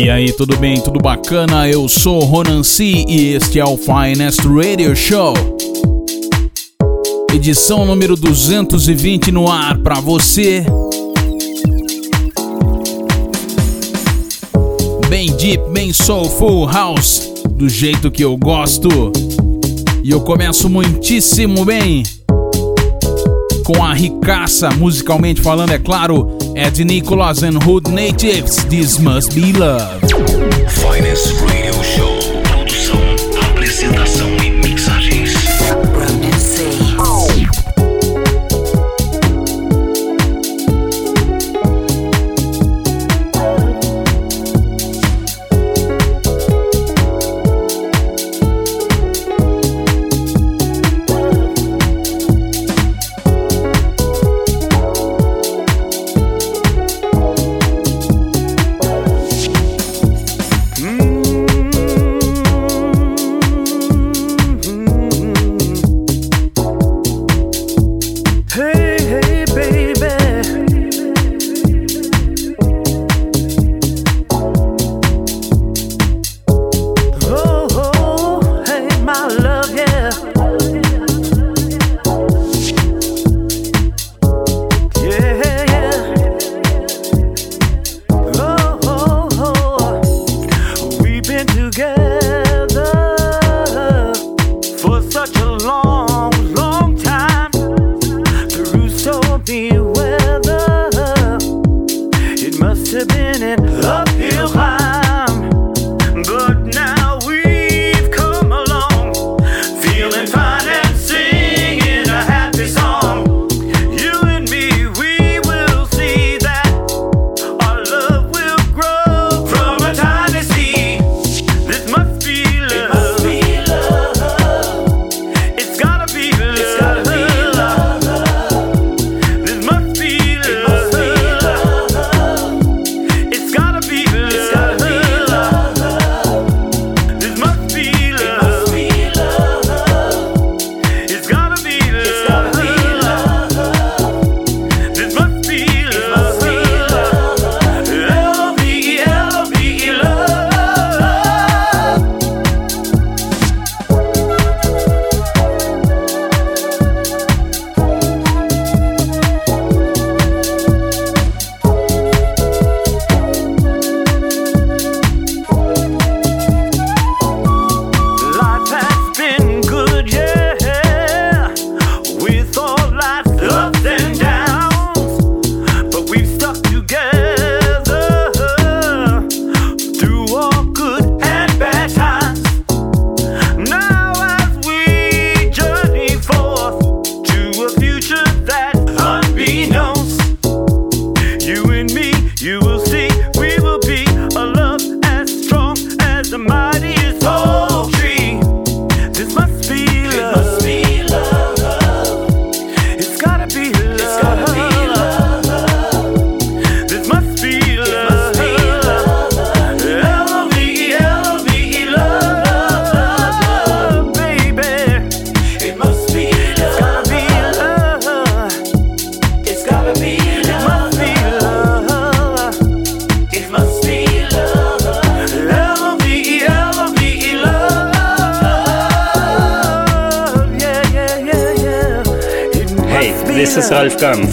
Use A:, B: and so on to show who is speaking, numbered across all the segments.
A: E aí, tudo bem? Tudo bacana? Eu sou Ronan C e este é o Finest Radio Show. Edição número 220 no ar para você. Bem deep, bem soulful house, do jeito que eu gosto. E eu começo muitíssimo bem com a ricaça, musicalmente falando, é claro, Ethnic Nicholas and Hood Natives, this must be love.
B: Finest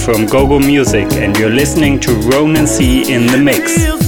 C: from
D: Gogo Music and you're listening to Ronan C in the mix.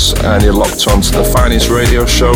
E: And you're locked onto the finest radio show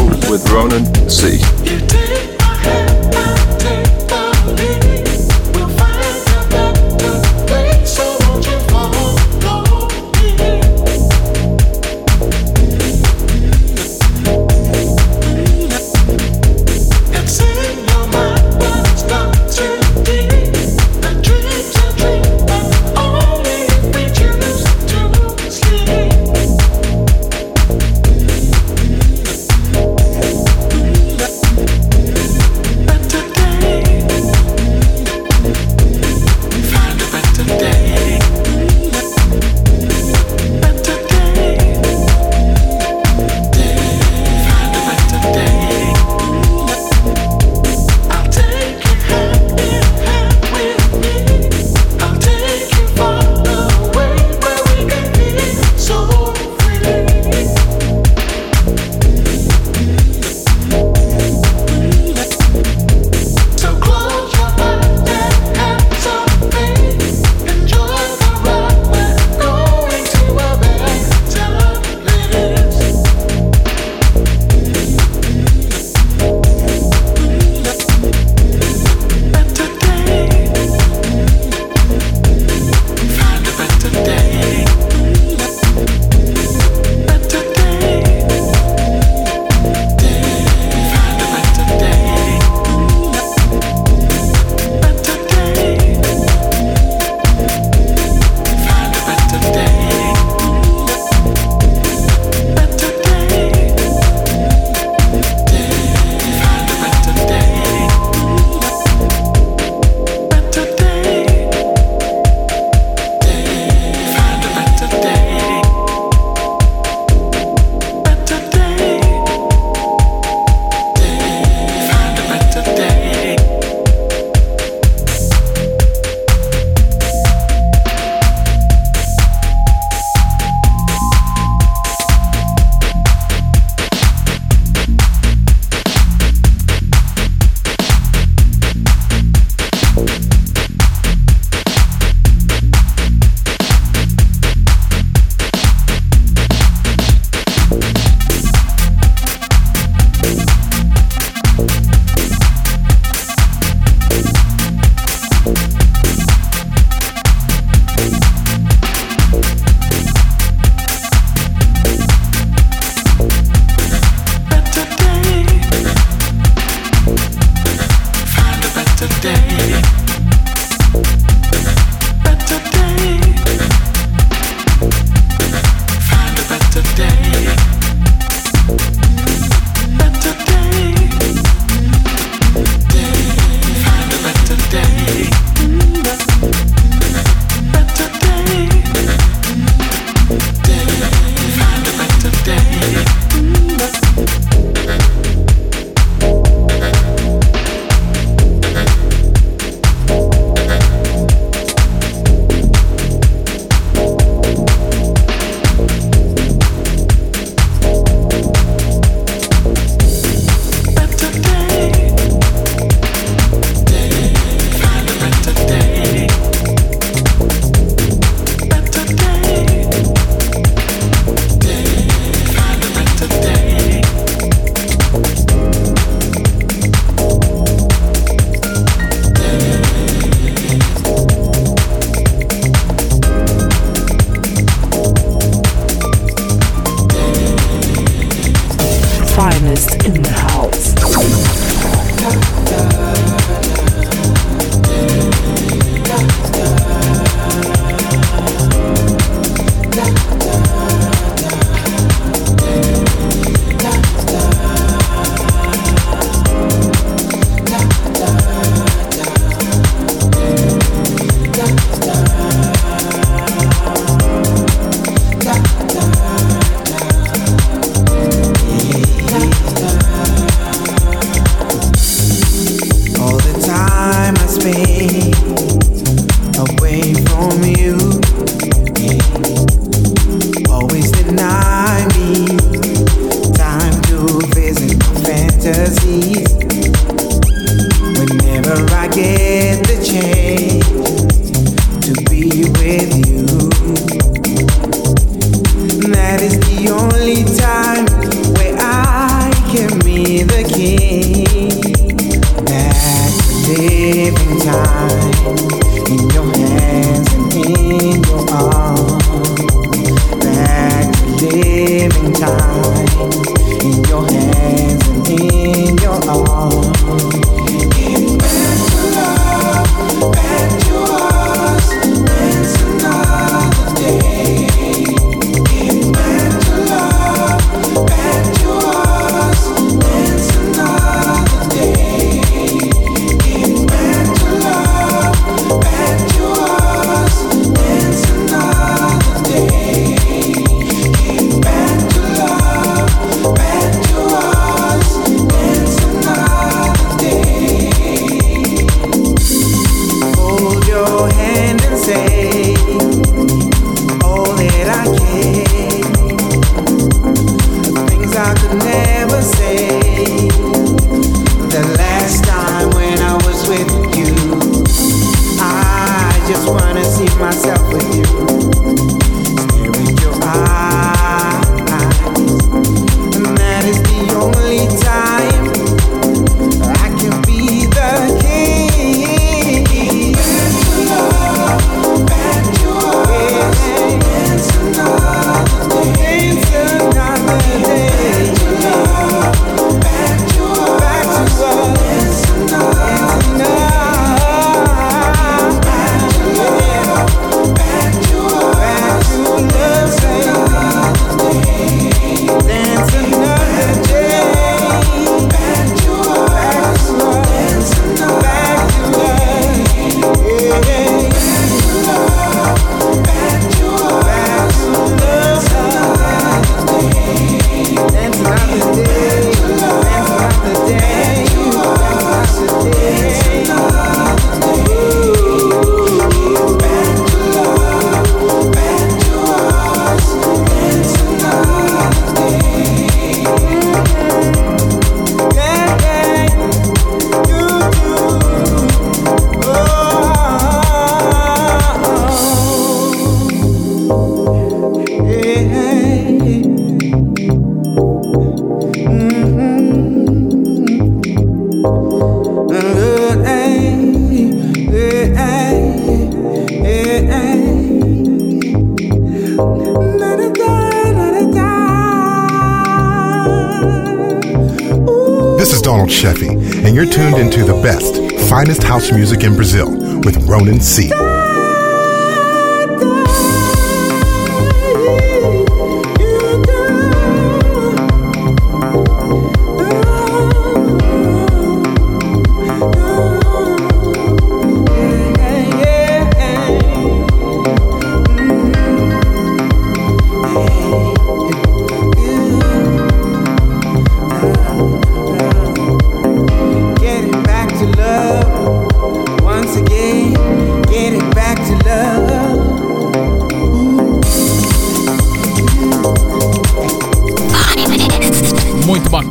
F: music in Brazil with Ronan C.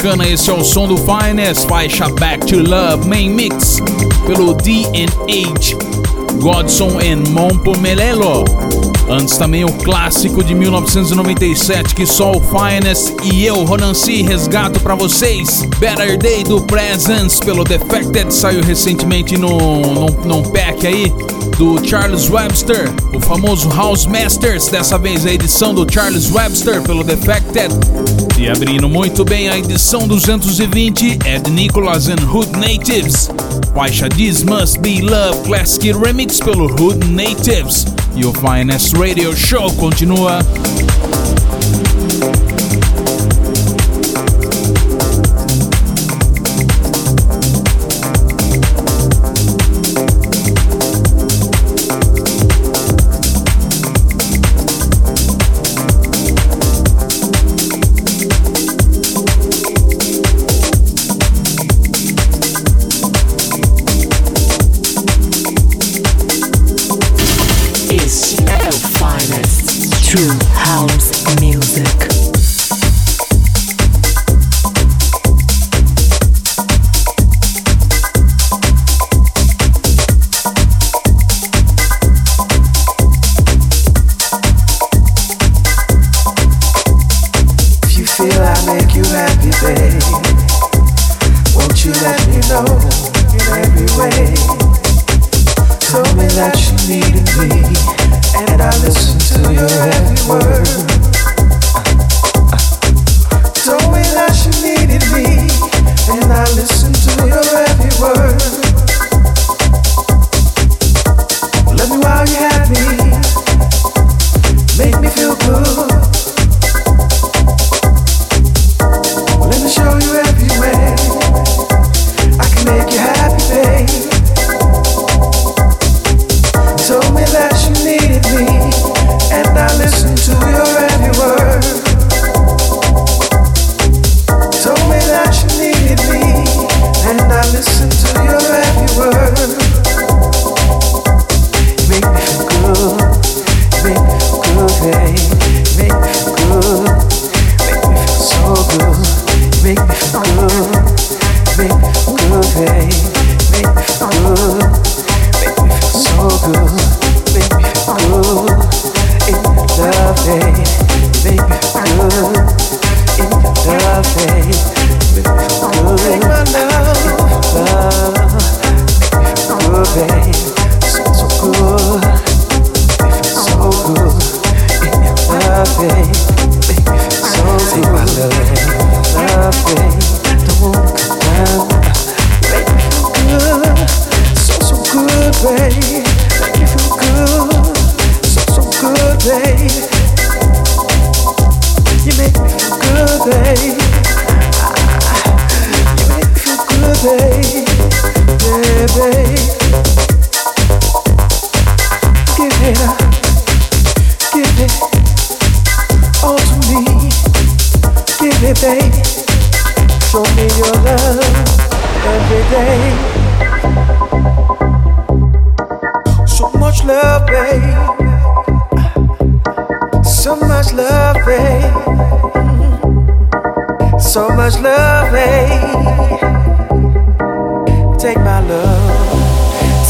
A: bacana, esse é o som do Finest, faixa Back to Love, main mix pelo D&H, Godson and Mompo Melelo. Antes também o clássico de 1997 que só o Finest e eu, Ronan C, resgato para vocês. Better Day do Presence pelo Defected saiu recentemente no, no, num pack aí do Charles Webster, o famoso House Masters, dessa vez a edição do Charles Webster pelo Defected. E abrindo muito bem a edição 220 é de Nicholas and Hood Natives. Faixa This Must Be Love Classic Remix pelo Hood Natives. E o Finest Radio Show continua.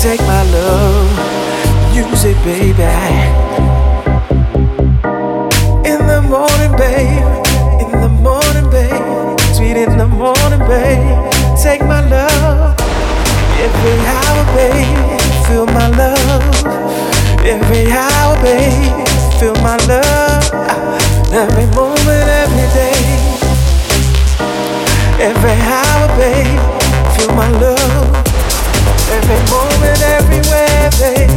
G: take my love, use it, baby. In the morning, babe, in the morning, babe, sweet in the morning, babe. Take my love, every hour, babe, feel my love. Every hour, babe, feel my love. Every moment, every day. Every hour, babe, feel my love every moment, babe.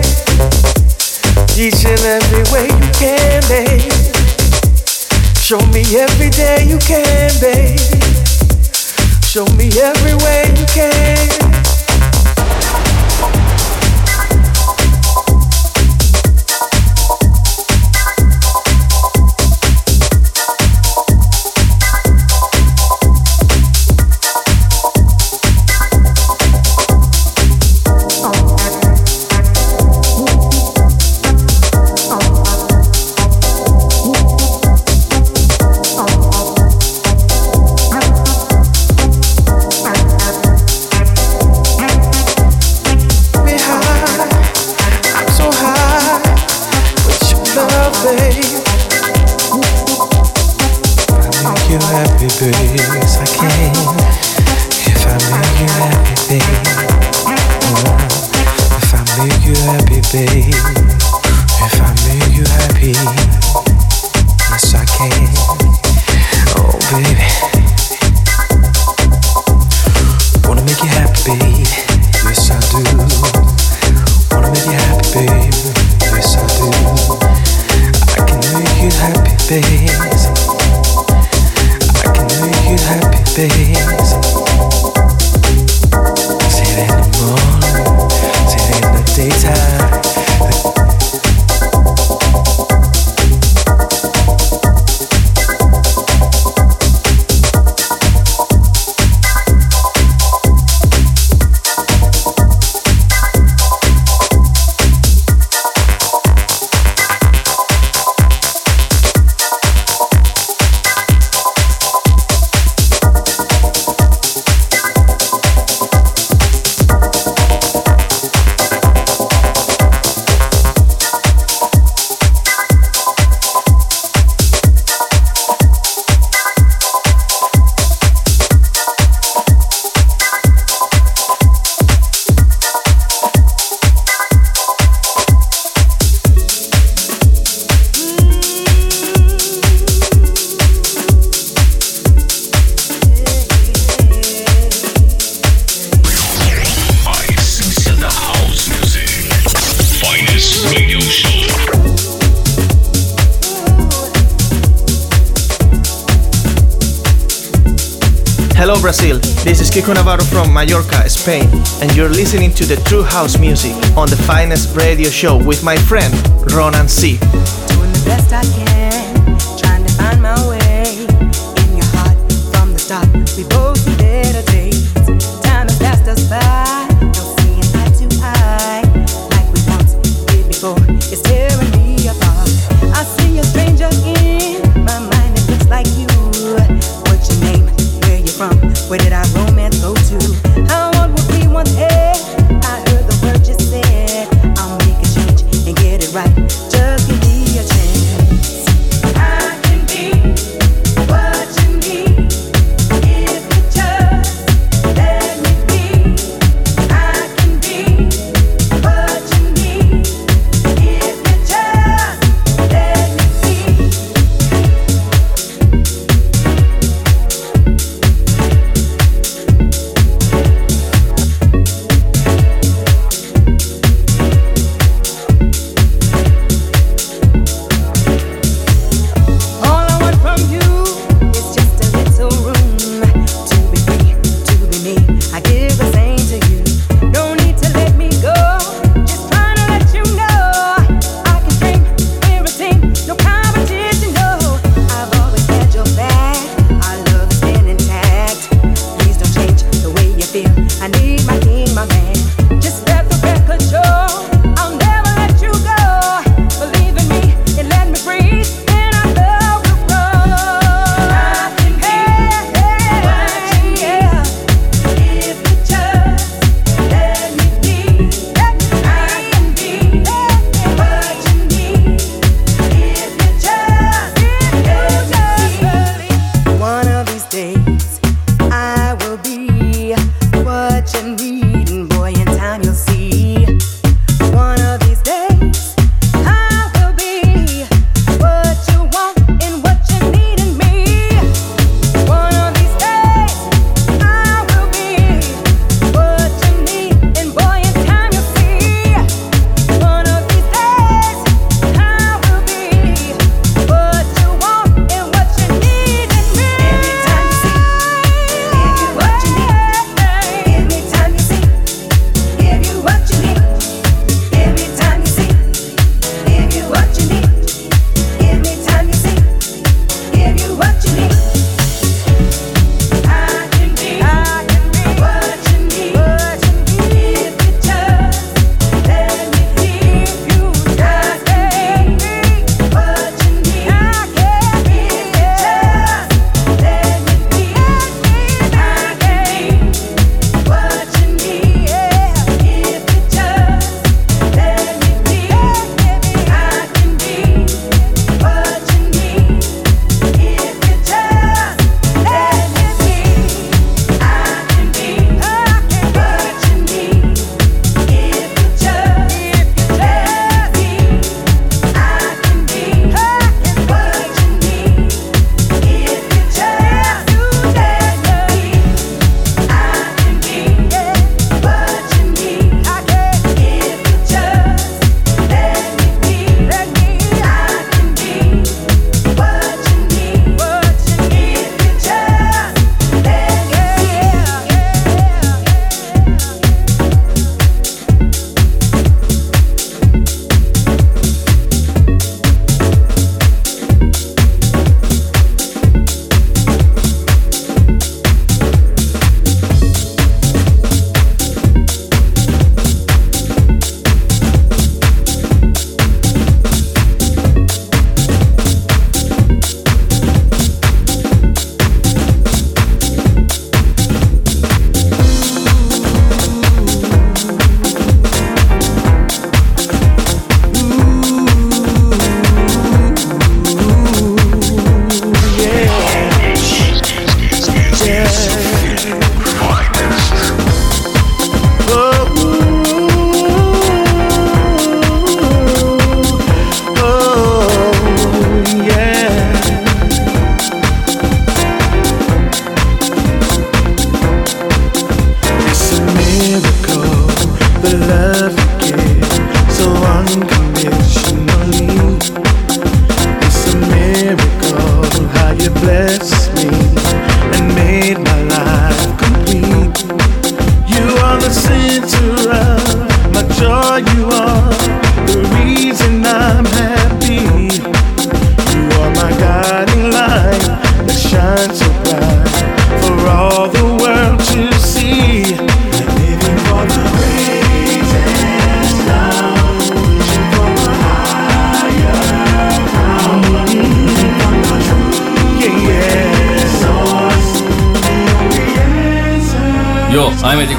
G: Each and every way you can, babe. Show me every day you can, babe. Show me every way you can. 对 space Nico Navarro from Mallorca, Spain, and you're listening to the True House Music on the finest radio show with my friend Ronan C.
H: Doing the best I can.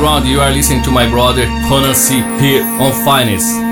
H: background, you
G: are
I: listening to my brother Conan C here on
G: Finance.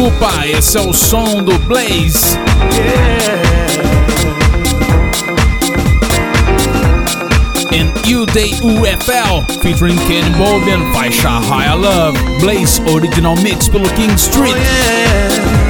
A: chupa, esse é o som do Blaze. Yeah. And You Day UFL, featuring Ken Bobian, faixa High Love, Blaze Original Mix pelo King Street. Oh, yeah.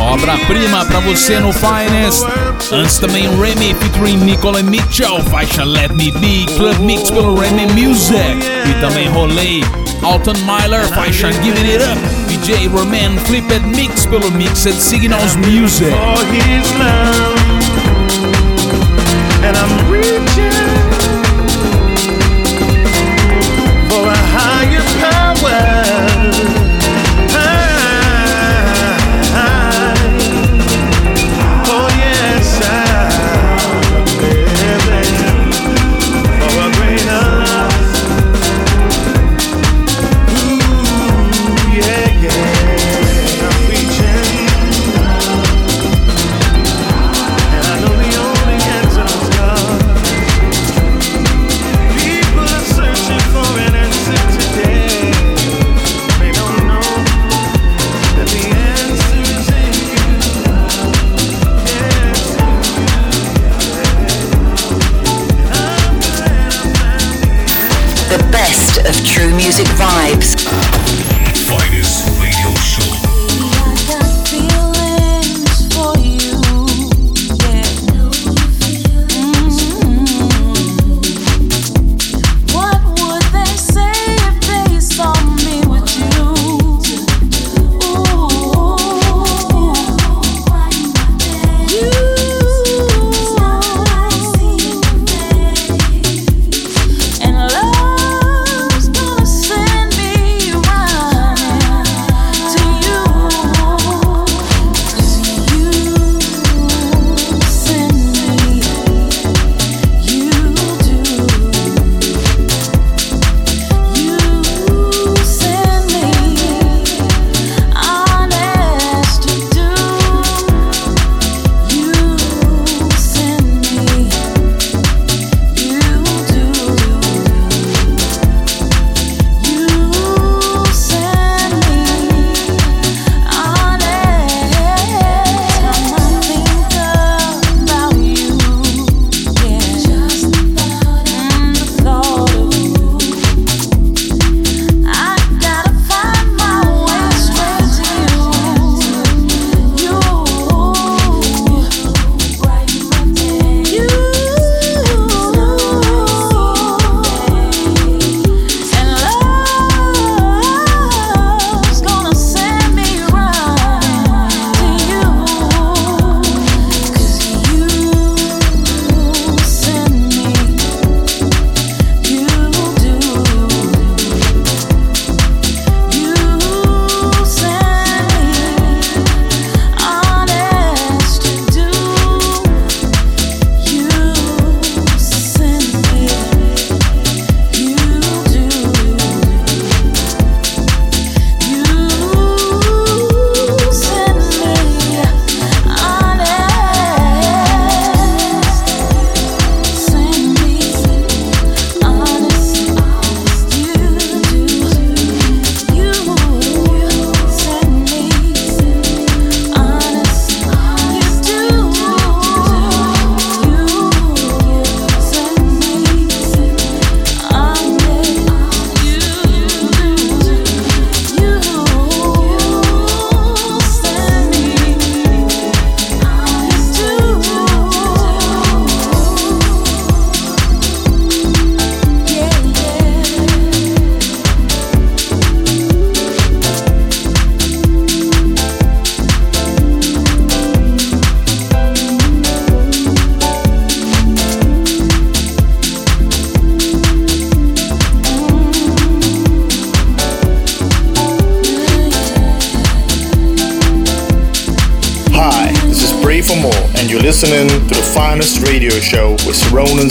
A: Obra-prima pra você no Finest. Antes também Remy featuring Nicole Mitchell, faixa Let Me Be, Club Mix pelo Remy Music. Oh, e também Rolei, Alton Myler, Fashion Giving It Up, DJ Roman, Flipped Mix pelo Mixed Signals Music.
G: Oh, For his love, and
J: I'm real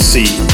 J: Ronan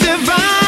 J: divine.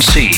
J: See.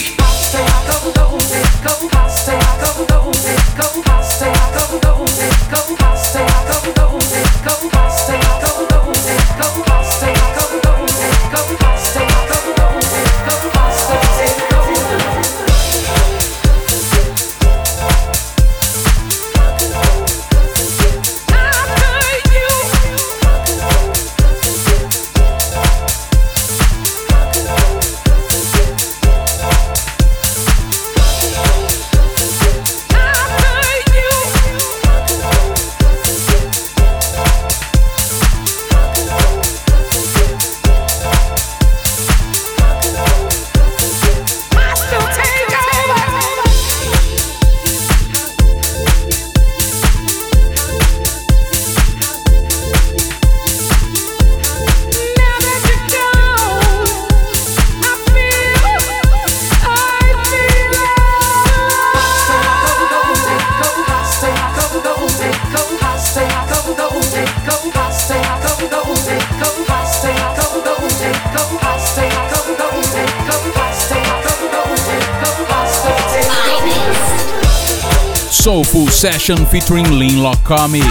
A: Soulful session featuring Lin Lokami.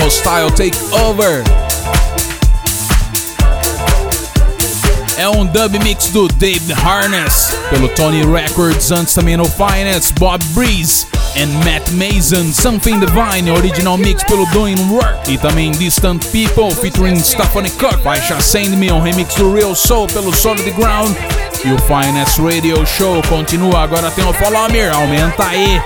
A: Hostile Takeover. É um dub mix do David Harness pelo Tony Records, antes também no Finance, Bob Breeze and Matt Mason, Something Divine, original mix pelo Doing Work. E também Distant People featuring Stephanie Cook, faixa Send Me, um remix do Real Soul pelo Solid Ground. E o Finance Radio Show continua, agora tem o Follow Me, aumenta aí.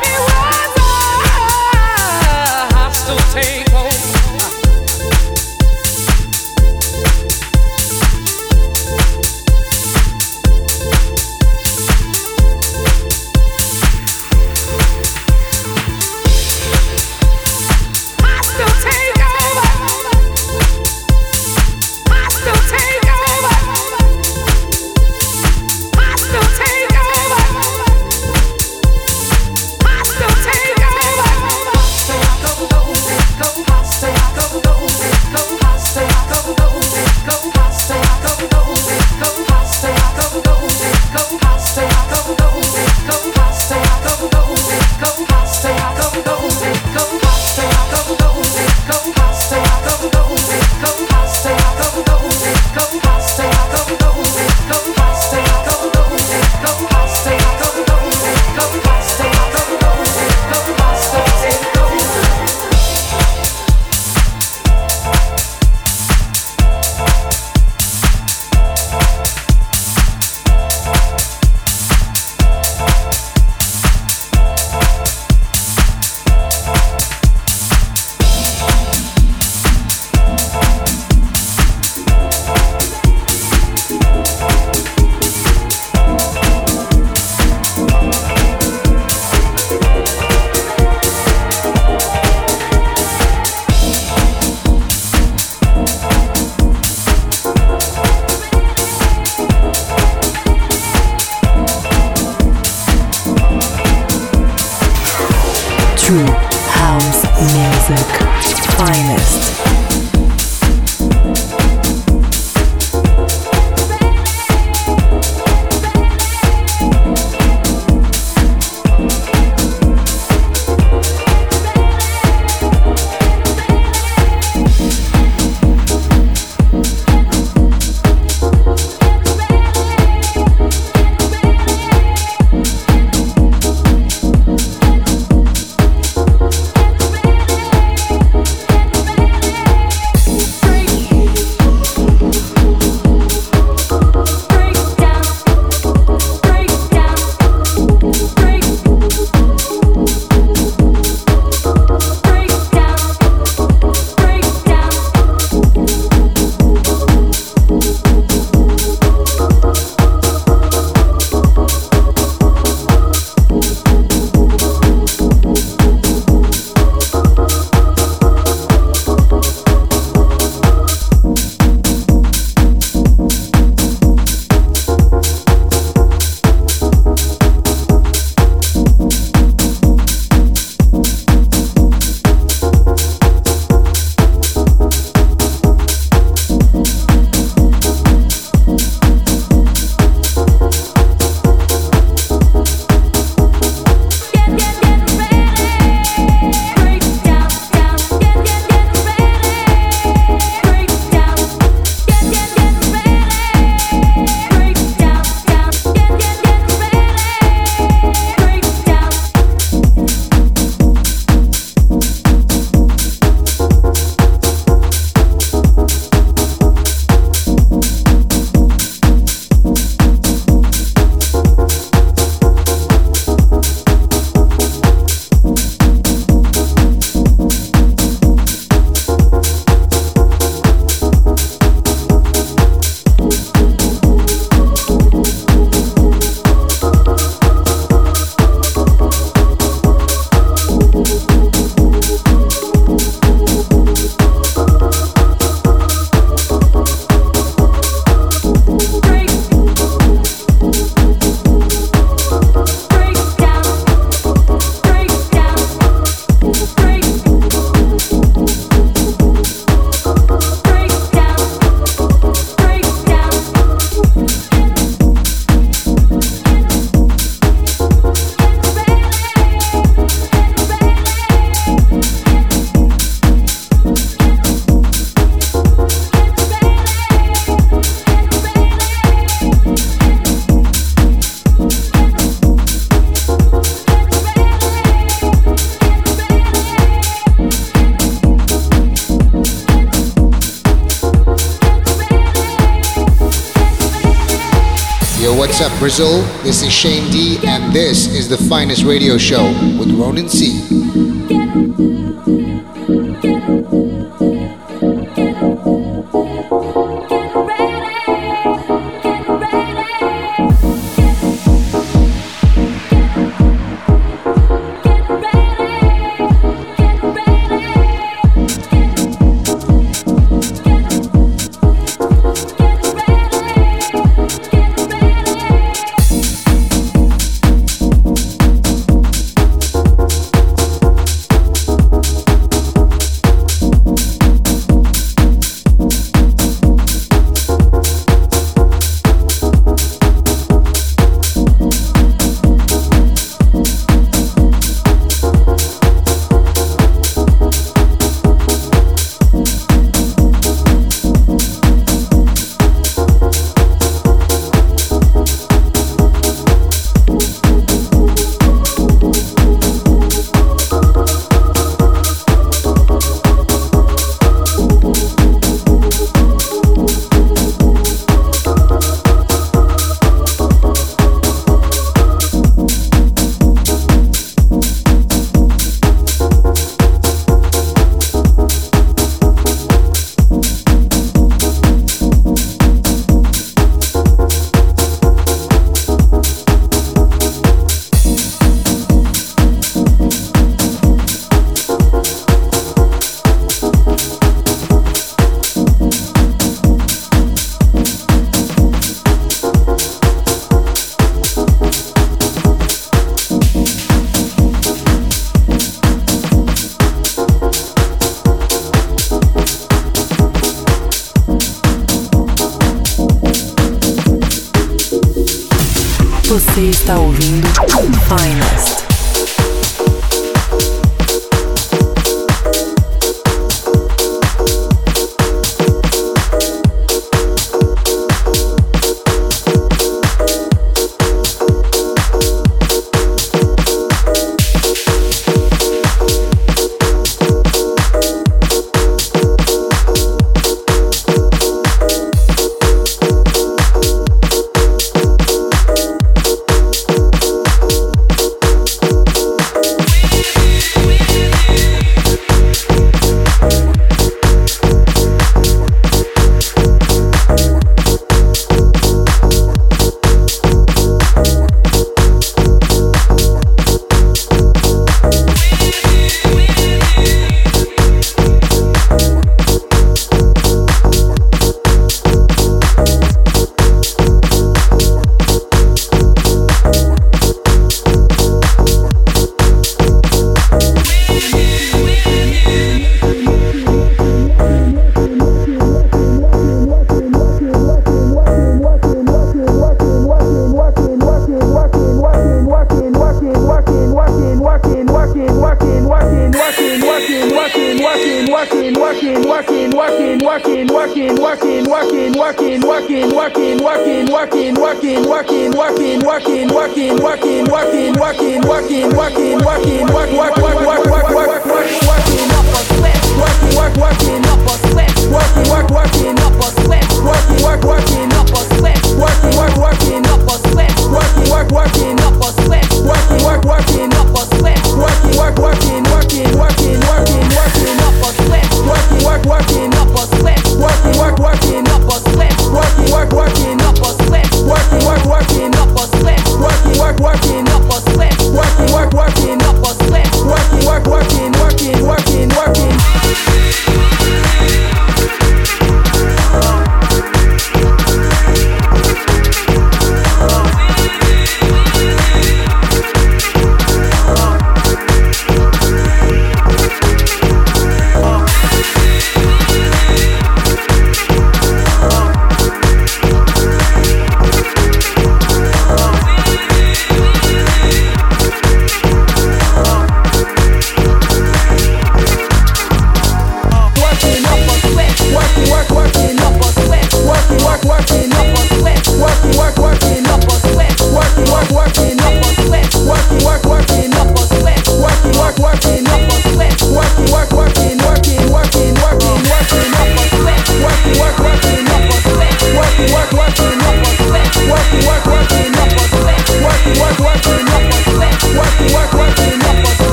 K: Shane D, and this is the finest radio show with Ronan C.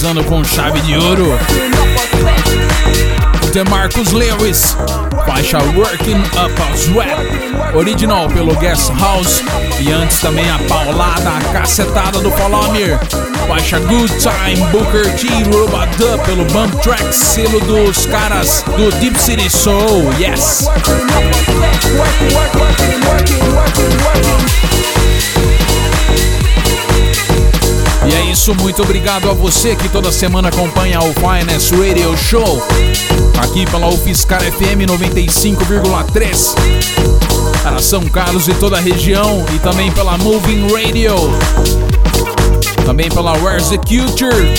A: Finalizando com chave de ouro. The Marcus Lewis, faixa Working Up a Sweat, original pelo Guest House e antes também a paulada, a cacetada do Palomir, faixa Good Time Booker T Dub pelo Bump Track, selo dos caras do Deep City Soul, yes! E é isso, muito obrigado a você que toda semana acompanha o Finest Radio Show, aqui pela UFSCar FM 95,3, para São Carlos e toda a região, e também pela Moving Radio, também pela Where's the Culture,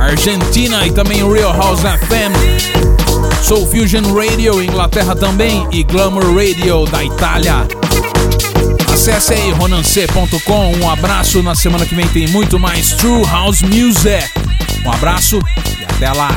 A: Argentina e também Real House FM, Soul Fusion Radio, Inglaterra também, e Glamour Radio da Itália. Acesse aí ronance.com. Um abraço. Na semana que vem tem muito mais True House Music. Um abraço e até lá.